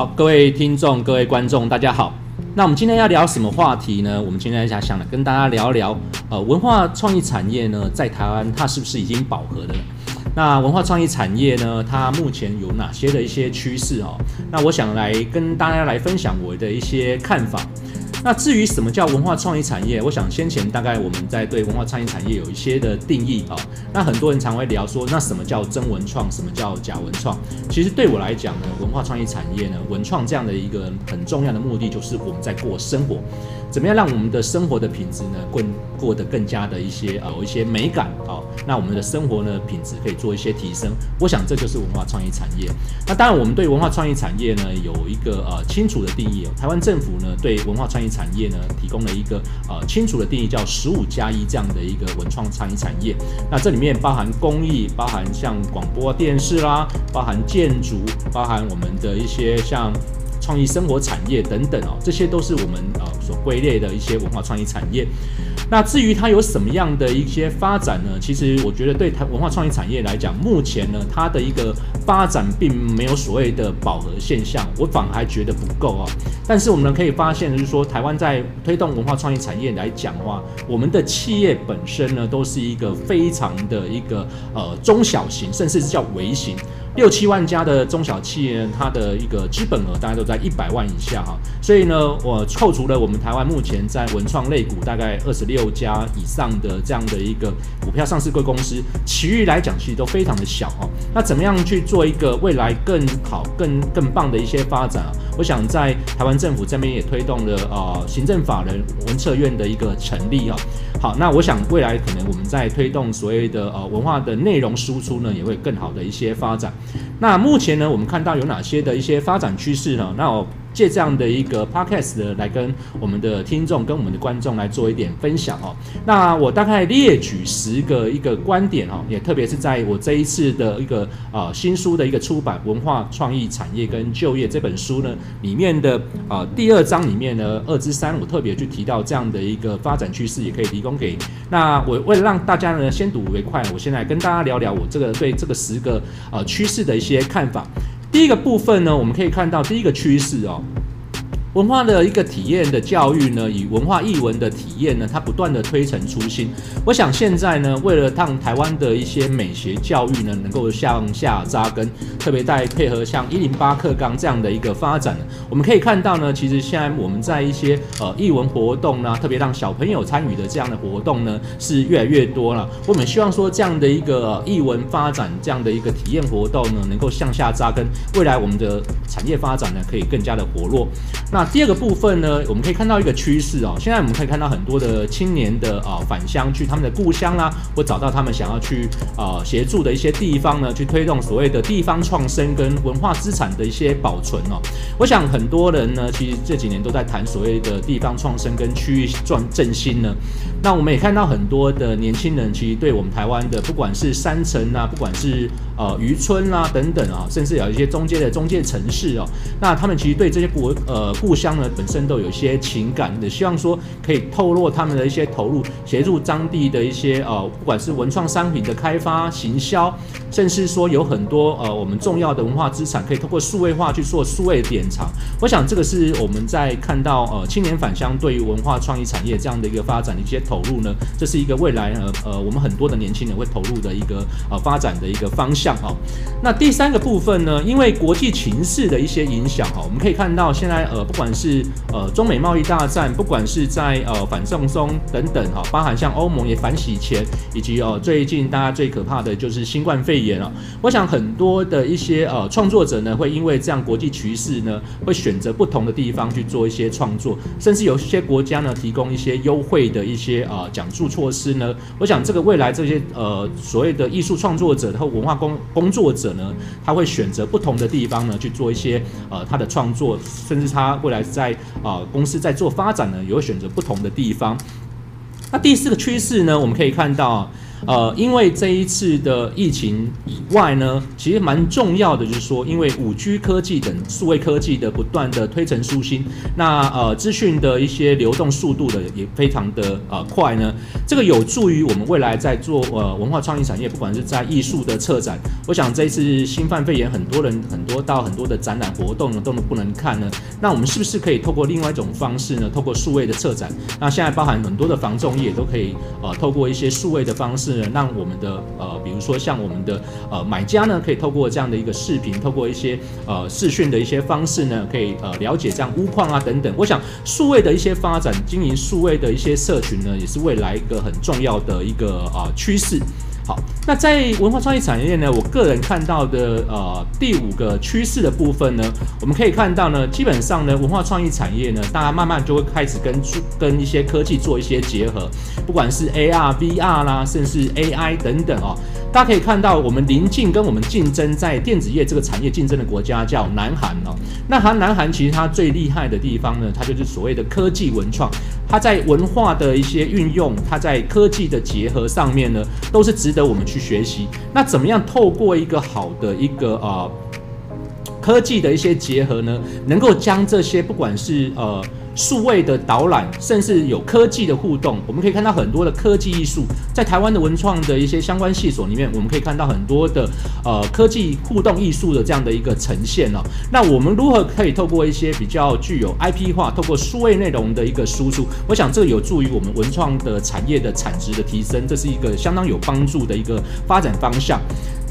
好，各位听众、各位观众，大家好。那我们今天要聊什么话题呢？我们今天想想跟大家聊一聊，呃，文化创意产业呢，在台湾它是不是已经饱和了？那文化创意产业呢，它目前有哪些的一些趋势哦？那我想来跟大家来分享我的一些看法。那至于什么叫文化创意产业，我想先前大概我们在对文化创意产业有一些的定义啊。那很多人常会聊说，那什么叫真文创，什么叫假文创？其实对我来讲呢，文化创意产业呢，文创这样的一个很重要的目的，就是我们在过生活。怎么样让我们的生活的品质呢，更过得更加的一些呃有一些美感啊？那我们的生活呢品质可以做一些提升。我想这就是文化创意产业。那当然，我们对文化创意产业呢有一个呃清楚的定义哦。台湾政府呢对文化创意产业呢提供了一个呃清楚的定义，叫十五加一这样的一个文创餐饮产业。那这里面包含工艺，包含像广播电视啦，包含建筑，包含我们的一些像。创意生活产业等等哦，这些都是我们呃所归类的一些文化创意产业。那至于它有什么样的一些发展呢？其实我觉得对台文化创意产业来讲，目前呢它的一个发展并没有所谓的饱和现象，我反而还觉得不够哦。但是我们可以发现，就是说台湾在推动文化创意产业来讲的话，我们的企业本身呢都是一个非常的一个呃中小型，甚至是叫微型。六七万家的中小企业，它的一个资本额大概都在一百万以下哈，所以呢，我扣除了我们台湾目前在文创类股大概二十六家以上的这样的一个股票上市贵公司，其余来讲其实都非常的小哈。那怎么样去做一个未来更好、更更棒的一些发展啊？我想在台湾政府这边也推动了呃行政法人文策院的一个成立啊。好，那我想未来可能我们在推动所谓的呃文化的内容输出呢，也会更好的一些发展。那目前呢，我们看到有哪些的一些发展趋势呢？那我借这样的一个 podcast 的来跟我们的听众、跟我们的观众来做一点分享哦。那我大概列举十个一个观点哦，也特别是在我这一次的一个呃新书的一个出版《文化创意产业跟就业》这本书呢里面的呃第二章里面呢二之三，我特别去提到这样的一个发展趋势，也可以提供给那我为了让大家呢先睹为快，我先来跟大家聊聊我这个对这个十个呃趋势的一些看法。第一个部分呢，我们可以看到第一个趋势哦。文化的一个体验的教育呢，以文化艺文的体验呢，它不断的推陈出新。我想现在呢，为了让台湾的一些美学教育呢，能够向下扎根，特别在配合像一零八课纲这样的一个发展，我们可以看到呢，其实现在我们在一些呃艺文活动呢，特别让小朋友参与的这样的活动呢，是越来越多了。我们希望说这样的一个艺文发展，这样的一个体验活动呢，能够向下扎根，未来我们的产业发展呢，可以更加的活络。那那第二个部分呢，我们可以看到一个趋势哦。现在我们可以看到很多的青年的啊返乡去他们的故乡啦，或找到他们想要去啊协助的一些地方呢，去推动所谓的地方创生跟文化资产的一些保存哦。我想很多人呢，其实这几年都在谈所谓的地方创生跟区域转振兴呢。那我们也看到很多的年轻人，其实对我们台湾的不管是山城啊，不管是呃渔村啦等等啊，甚至有一些中介的中介城市哦，那他们其实对这些国呃故乡呢本身都有一些情感的，希望说可以透露他们的一些投入，协助当地的一些呃不管是文创商品的开发、行销，甚至说有很多呃我们重要的文化资产可以通过数位化去做数位典藏。我想这个是我们在看到呃青年返乡对于文化创意产业这样的一个发展的一些。投入呢，这是一个未来呃呃，我们很多的年轻人会投入的一个呃发展的一个方向哈。那第三个部分呢，因为国际情势的一些影响哈，我们可以看到现在呃，不管是呃中美贸易大战，不管是在呃反送中等等哈，包含像欧盟也反洗钱，以及呃最近大家最可怕的就是新冠肺炎啊。我想很多的一些呃创作者呢，会因为这样国际局势呢，会选择不同的地方去做一些创作，甚至有些国家呢，提供一些优惠的一些。啊，讲助措施呢？我想这个未来这些呃所谓的艺术创作者和文化工工作者呢，他会选择不同的地方呢去做一些呃他的创作，甚至他未来在啊、公司在做发展呢，也会选择不同的地方。那第四个趋势呢，我们可以看到。呃，因为这一次的疫情以外呢，其实蛮重要的就是说，因为五 G 科技等数位科技的不断的推陈出新，那呃资讯的一些流动速度的也非常的呃快呢，这个有助于我们未来在做呃文化创意产业，不管是在艺术的策展，我想这一次新冠肺炎很多人很多到很多的展览活动呢都能不能看呢？那我们是不是可以透过另外一种方式呢？透过数位的策展，那现在包含很多的房仲业都可以呃透过一些数位的方式是呢，让我们的呃比如说像我们的呃买家呢，可以透过这样的一个视频，透过一些呃视讯的一些方式呢，可以呃了解这样屋况啊等等。我想数位的一些发展，经营数位的一些社群呢，也是未来一个很重要的一个啊趋势。好，那在文化创意产业呢，我个人看到的呃第五个趋势的部分呢，我们可以看到呢，基本上呢，文化创意产业呢，大家慢慢就会开始跟跟一些科技做一些结合，不管是 AR、VR 啦，甚至 AI 等等哦。大家可以看到，我们临近跟我们竞争在电子业这个产业竞争的国家叫南韩哦。那韩南韩其实它最厉害的地方呢，它就是所谓的科技文创，它在文化的一些运用，它在科技的结合上面呢，都是值得我们去学习。那怎么样透过一个好的一个呃科技的一些结合呢，能够将这些不管是呃。数位的导览，甚至有科技的互动，我们可以看到很多的科技艺术，在台湾的文创的一些相关系所里面，我们可以看到很多的呃科技互动艺术的这样的一个呈现哦。那我们如何可以透过一些比较具有 IP 化，透过数位内容的一个输出，我想这有助于我们文创的产业的产值的提升，这是一个相当有帮助的一个发展方向。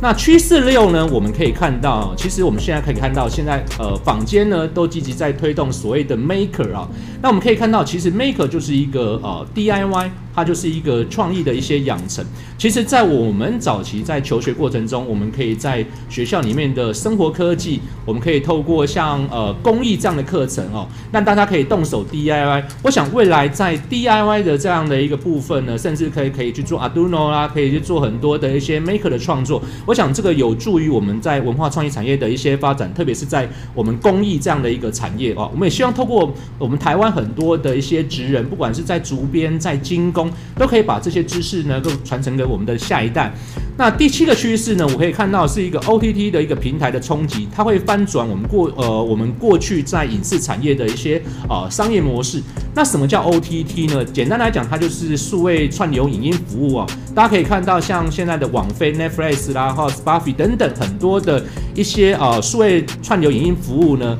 那趋势六呢？我们可以看到，其实我们现在可以看到，现在呃坊间呢都积极在推动所谓的 maker 啊。那我们可以看到，其实 maker 就是一个呃 DIY。它就是一个创意的一些养成。其实，在我们早期在求学过程中，我们可以在学校里面的生活科技，我们可以透过像呃工艺这样的课程哦，让大家可以动手 DIY。我想未来在 DIY 的这样的一个部分呢，甚至可以可以去做 Arduino 啦，可以去做很多的一些 Maker 的创作。我想这个有助于我们在文化创意产业的一些发展，特别是在我们工艺这样的一个产业哦。我们也希望透过我们台湾很多的一些职人，不管是在竹编、在精工。都可以把这些知识呢，都传承给我们的下一代。那第七个趋势呢，我可以看到是一个 OTT 的一个平台的冲击，它会翻转我们过呃我们过去在影视产业的一些呃商业模式。那什么叫 OTT 呢？简单来讲，它就是数位串流影音服务啊。大家可以看到，像现在的网飞、Netflix 啦，或 Spotify 等等很多的一些呃数位串流影音服务呢。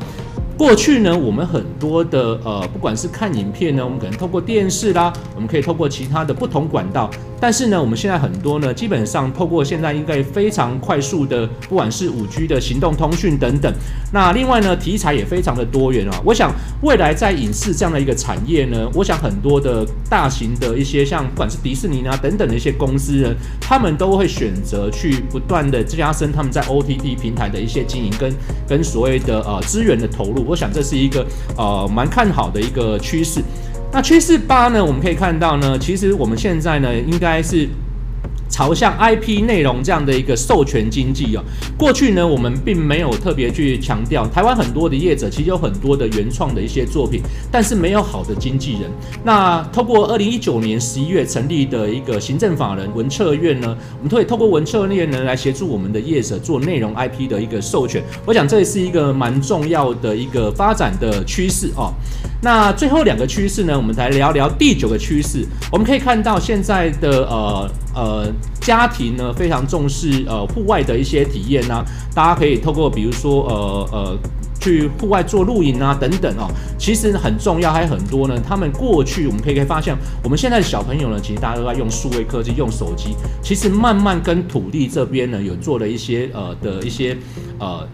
过去呢，我们很多的呃，不管是看影片呢，我们可能透过电视啦，我们可以透过其他的不同管道。但是呢，我们现在很多呢，基本上透过现在应该非常快速的，不管是五 G 的行动通讯等等。那另外呢，题材也非常的多元啊。我想未来在影视这样的一个产业呢，我想很多的大型的一些像不管是迪士尼啊等等的一些公司呢，他们都会选择去不断的加深他们在 OTT 平台的一些经营跟跟所谓的呃资源的投入。我想这是一个呃蛮看好的一个趋势。那趋势八呢，我们可以看到呢，其实我们现在呢应该是。朝向 IP 内容这样的一个授权经济哦，过去呢，我们并没有特别去强调。台湾很多的业者其实有很多的原创的一些作品，但是没有好的经纪人。那透过二零一九年十一月成立的一个行政法人文策院呢，我们可以透过文策院呢来协助我们的业者做内容 IP 的一个授权。我想这也是一个蛮重要的一个发展的趋势哦。那最后两个趋势呢，我们来聊聊第九个趋势。我们可以看到现在的呃呃家庭呢非常重视呃户外的一些体验呐、大家可以透过比如说呃呃去户外做露营啊等等哦，其实很重要，还有很多呢。他们过去我们可以可以发现，我们现在小朋友呢，其实大家都在用数位科技，用手机，其实慢慢跟土地这边呢有做了一些呃的一些呃。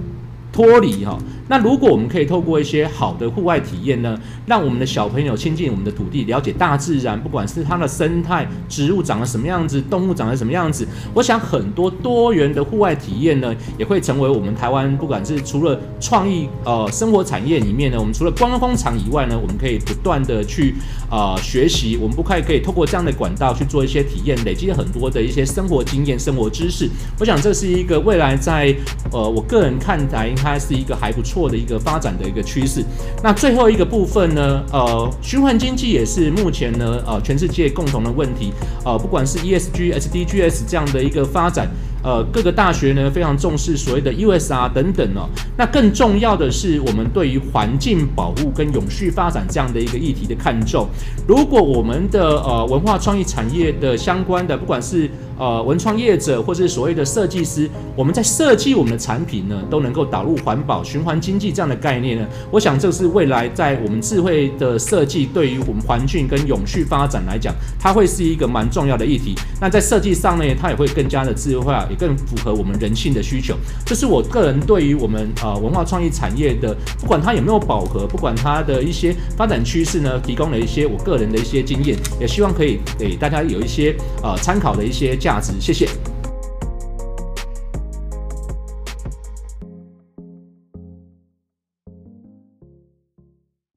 脱离哈，那如果我们可以透过一些好的户外体验呢，让我们的小朋友亲近我们的土地，了解大自然，不管是它的生态、植物长得什么样子，动物长得什么样子，我想很多多元的户外体验呢，也会成为我们台湾不管是除了创意呃生活产业里面呢，我们除了观光场以外呢，我们可以不断的去啊、学习，我们不快可以透过这样的管道去做一些体验，累积很多的一些生活经验、生活知识。我想这是一个未来在呃我个人看来。应该是一个还不错错的一个发展的一个趋势。那最后一个部分呢，呃，循环经济也是目前呢，呃，全世界共同的问题。呃，不管是 ESG、SDGs 这样的一个发展。呃，各个大学呢非常重视所谓的 USR 等等哦。那更重要的是，我们对于环境保护跟永续发展这样的一个议题的看重。如果我们的呃文化创意产业的相关的，不管是呃文创业者或是所谓的设计师，我们在设计我们的产品呢，都能够导入环保、循环经济这样的概念呢，我想这是未来在我们智慧的设计对于我们环境跟永续发展来讲，它会是一个蛮重要的议题。那在设计上呢，它也会更加的智慧化。更符合我们人性的需求，这是我个人对于我们呃文化创意产业的，不管它有没有饱和，不管它的一些发展趋势呢，提供了一些我个人的一些经验，也希望可以给大家有一些呃参考的一些价值。谢谢。